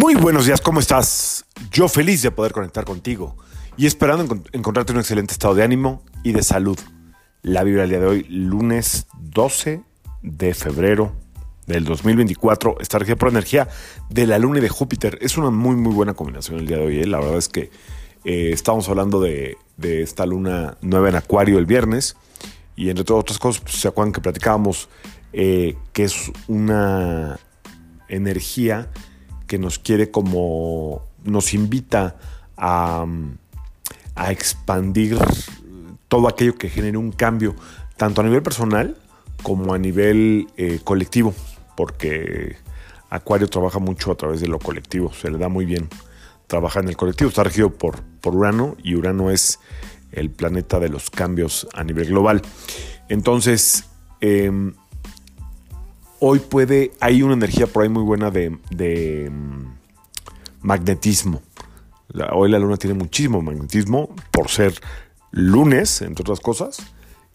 Muy buenos días, ¿cómo estás? Yo feliz de poder conectar contigo y esperando encont- encontrarte en un excelente estado de ánimo y de salud. La vibra del día de hoy, lunes 12 de febrero del 2024, está regida por energía de la Luna y de Júpiter. Es una muy, muy buena combinación el día de hoy. ¿eh? La verdad es que eh, estamos hablando de, de esta luna nueva en Acuario el viernes y entre todas otras cosas, pues, se acuerdan que platicábamos eh, que es una energía que nos quiere como nos invita a, a expandir todo aquello que genere un cambio, tanto a nivel personal como a nivel eh, colectivo, porque Acuario trabaja mucho a través de lo colectivo, se le da muy bien trabajar en el colectivo, está regido por, por Urano y Urano es el planeta de los cambios a nivel global. Entonces, eh, hoy puede, hay una energía por ahí muy buena de, de mm, magnetismo. Hoy la luna tiene muchísimo magnetismo por ser lunes, entre otras cosas,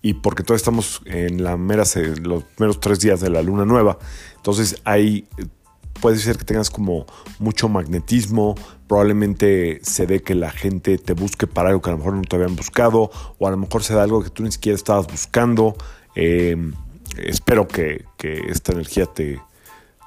y porque todavía estamos en los meros tres días de la luna nueva. Entonces hay, puede ser que tengas como mucho magnetismo, probablemente se dé que la gente te busque para algo que a lo mejor no te habían buscado, o a lo mejor se da algo que tú ni siquiera estabas buscando. Eh, espero que, que esta energía te,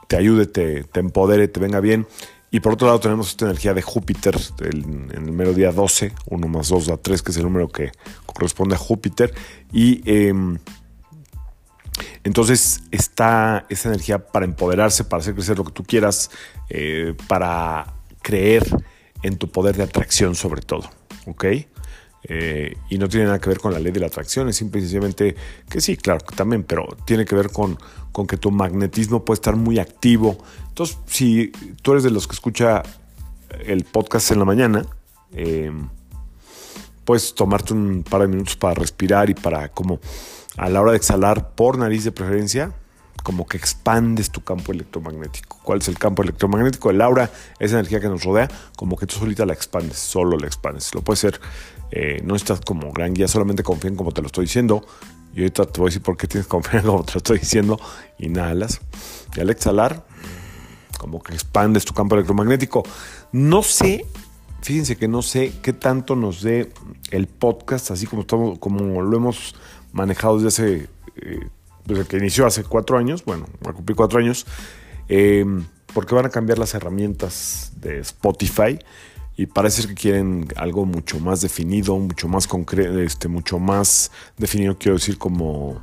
te ayude, te, te empodere, te venga bien. Y por otro lado tenemos esta energía de Júpiter el- en el mero día 12, 1 más 2 da 3, que es el número que corresponde a Júpiter. Y em, entonces está esa energía para empoderarse, para hacer crecer lo que tú quieras, eh, para creer en tu poder de atracción sobre todo, ¿ok? Eh, y no tiene nada que ver con la ley de la atracción, es simple y sencillamente que sí, claro que también, pero tiene que ver con, con que tu magnetismo puede estar muy activo. Entonces, si tú eres de los que escucha el podcast en la mañana, eh, puedes tomarte un par de minutos para respirar y para como a la hora de exhalar por nariz de preferencia, como que expandes tu campo electromagnético. ¿Cuál es el campo electromagnético? El aura, esa energía que nos rodea, como que tú solita la expandes, solo la expandes. Lo puede ser, eh, no estás como gran guía, solamente confía en como te lo estoy diciendo. Y ahorita te voy a decir por qué tienes que confiar en como te lo estoy diciendo. Inhalas. Y al exhalar, como que expandes tu campo electromagnético. No sé, fíjense que no sé qué tanto nos dé el podcast, así como, estamos, como lo hemos manejado desde hace, eh, desde que inició hace cuatro años, bueno, cumplir cuatro años, eh, porque van a cambiar las herramientas de Spotify y parece que quieren algo mucho más definido, mucho más concreto, este, mucho más definido, quiero decir, como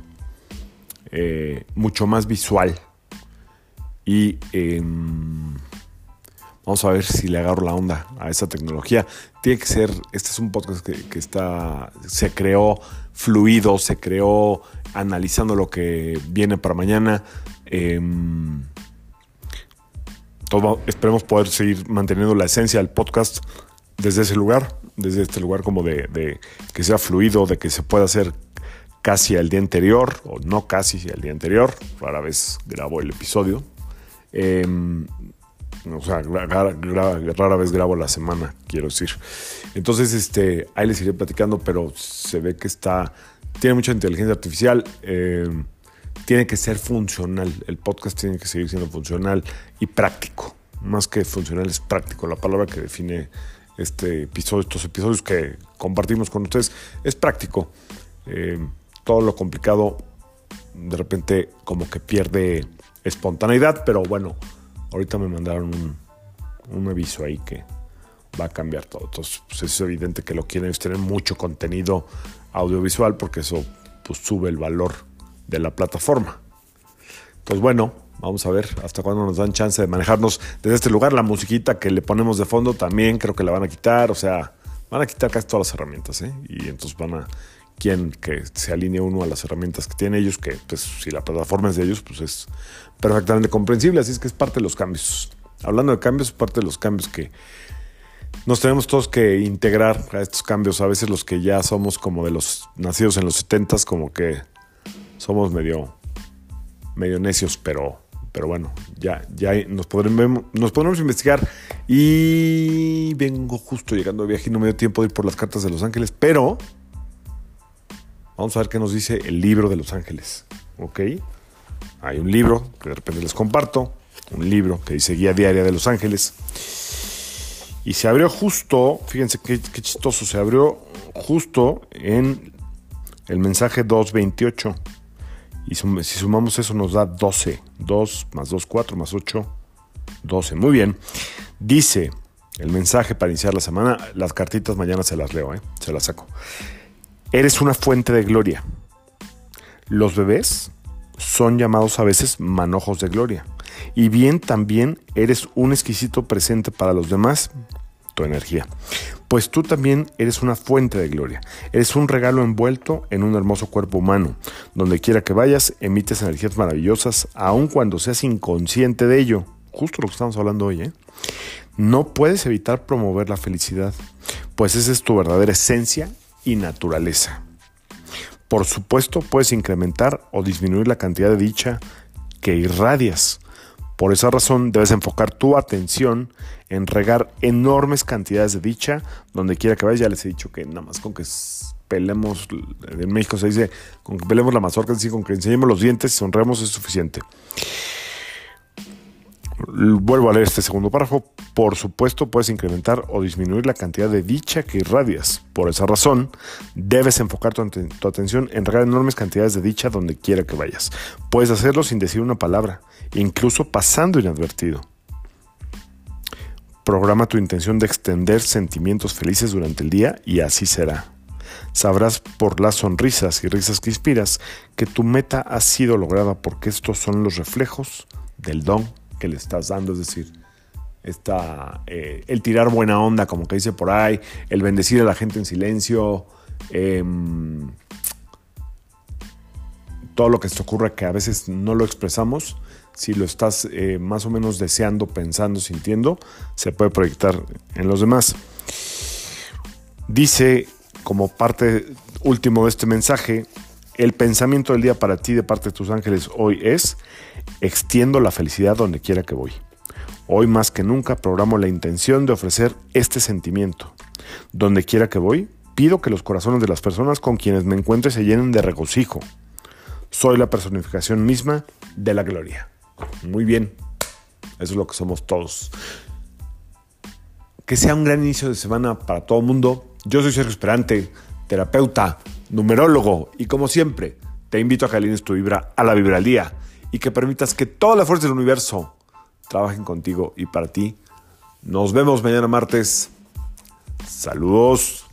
eh, mucho más visual. Y em, vamos a ver si le agarro la onda a esa tecnología. Tiene que ser, este es un podcast que, está, se creó fluido, se creó analizando lo que viene para mañana. Em, esperemos poder seguir manteniendo la esencia del podcast desde ese lugar, desde este lugar como de, que sea fluido, de que se pueda hacer casi al día anterior, o no casi al día anterior, rara vez grabo el episodio. Eh, o sea, rara vez grabo la semana, quiero decir. Entonces, este, ahí les iré platicando, pero se ve que está, tiene mucha inteligencia artificial, eh, tiene que ser funcional, el podcast tiene que seguir siendo funcional y práctico. Más que funcional es práctico, la palabra que define este episodio, estos episodios que compartimos con ustedes, es práctico. Eh, todo lo complicado de repente como que pierde espontaneidad, pero bueno, ahorita me mandaron un, aviso ahí que va a cambiar todo. Entonces, pues es evidente que lo quieren es tener mucho contenido audiovisual porque eso pues, sube el valor de la plataforma. Entonces, bueno, vamos a ver hasta cuándo nos dan chance de manejarnos desde este lugar. La musiquita que le ponemos de fondo también creo que la van a quitar. O sea, van a quitar casi todas las herramientas, ¿eh? Y entonces van a quien que se alinee uno a las herramientas que tienen ellos, que pues si la plataforma es de ellos, pues es perfectamente comprensible. Así es que es parte de los cambios. Hablando de cambios, es parte de los cambios que nos tenemos todos que integrar a estos cambios. A veces los que ya somos como de los nacidos en los 70 como que somos medio, medio necios, pero, pero bueno, ya, ya nos podremos, nos podremos investigar. Y vengo justo llegando de viaje y no me dio tiempo de ir por las cartas de Los Ángeles, pero vamos a ver qué nos dice el libro de Los Ángeles. ¿Ok? Hay un libro que de repente les comparto un libro que dice Guía Diaria de Los Ángeles. Y se abrió justo, fíjense qué, qué chistoso, se abrió justo en el mensaje 228. Y si sumamos eso nos da 12. 2 más 2, 4 más 8, 12. Muy bien. Dice el mensaje para iniciar la semana. Las cartitas mañana se las leo, ¿eh? se las saco. Eres una fuente de gloria. Los bebés son llamados a veces manojos de gloria. Y bien también eres un exquisito presente para los demás, tu energía. Pues tú también eres una fuente de gloria. Eres un regalo envuelto en un hermoso cuerpo humano. Donde quiera que vayas, emites energías maravillosas, aun cuando seas inconsciente de ello. Justo lo que estamos hablando hoy, ¿eh? No puedes evitar promover la felicidad, pues esa es tu verdadera esencia y naturaleza. Por supuesto, puedes incrementar o disminuir la cantidad de dicha que irradias. Por esa razón, debes enfocar tu atención en regar enormes cantidades de dicha donde quiera que vayas. Ya les he dicho que nada más con que pelemos, en México se dice, con que pelemos la mazorca, es decir, con que enseñemos los dientes y sonreemos es suficiente. Vuelvo a leer este segundo párrafo. Por supuesto, puedes incrementar o disminuir la cantidad de dicha que irradias. Por esa razón, debes enfocar tu, atención en regar enormes cantidades de dicha donde quiera que vayas. Puedes hacerlo sin decir una palabra, incluso pasando inadvertido. Programa tu intención de extender sentimientos felices durante el día y así será. Sabrás por las sonrisas y risas que inspiras que tu meta ha sido lograda porque estos son los reflejos del don que le estás dando, es decir, eh, el tirar buena onda, como que dice por ahí, el bendecir a la gente en silencio, em, todo lo que te ocurre que a veces no lo expresamos, si lo estás eh, más o menos deseando, pensando, sintiendo, se puede proyectar en los demás. Dice como parte último de este mensaje, el pensamiento del día para ti de parte de tus ángeles hoy es, extiendo la felicidad donde quiera que voy. Hoy más que nunca programo la intención de ofrecer este sentimiento. Donde quiera que voy, pido que los corazones de las personas con quienes me encuentre se llenen de regocijo. Soy la personificación misma de la gloria. Muy bien, eso es lo que somos todos. Que sea un gran inicio de semana para todo el mundo. Yo soy Sergio Esperante, terapeuta numerólogo, y como siempre, te invito a que alines tu vibra a la vibra y que permitas que toda la fuerza del universo trabajen contigo y para ti. Nos vemos mañana martes. Saludos.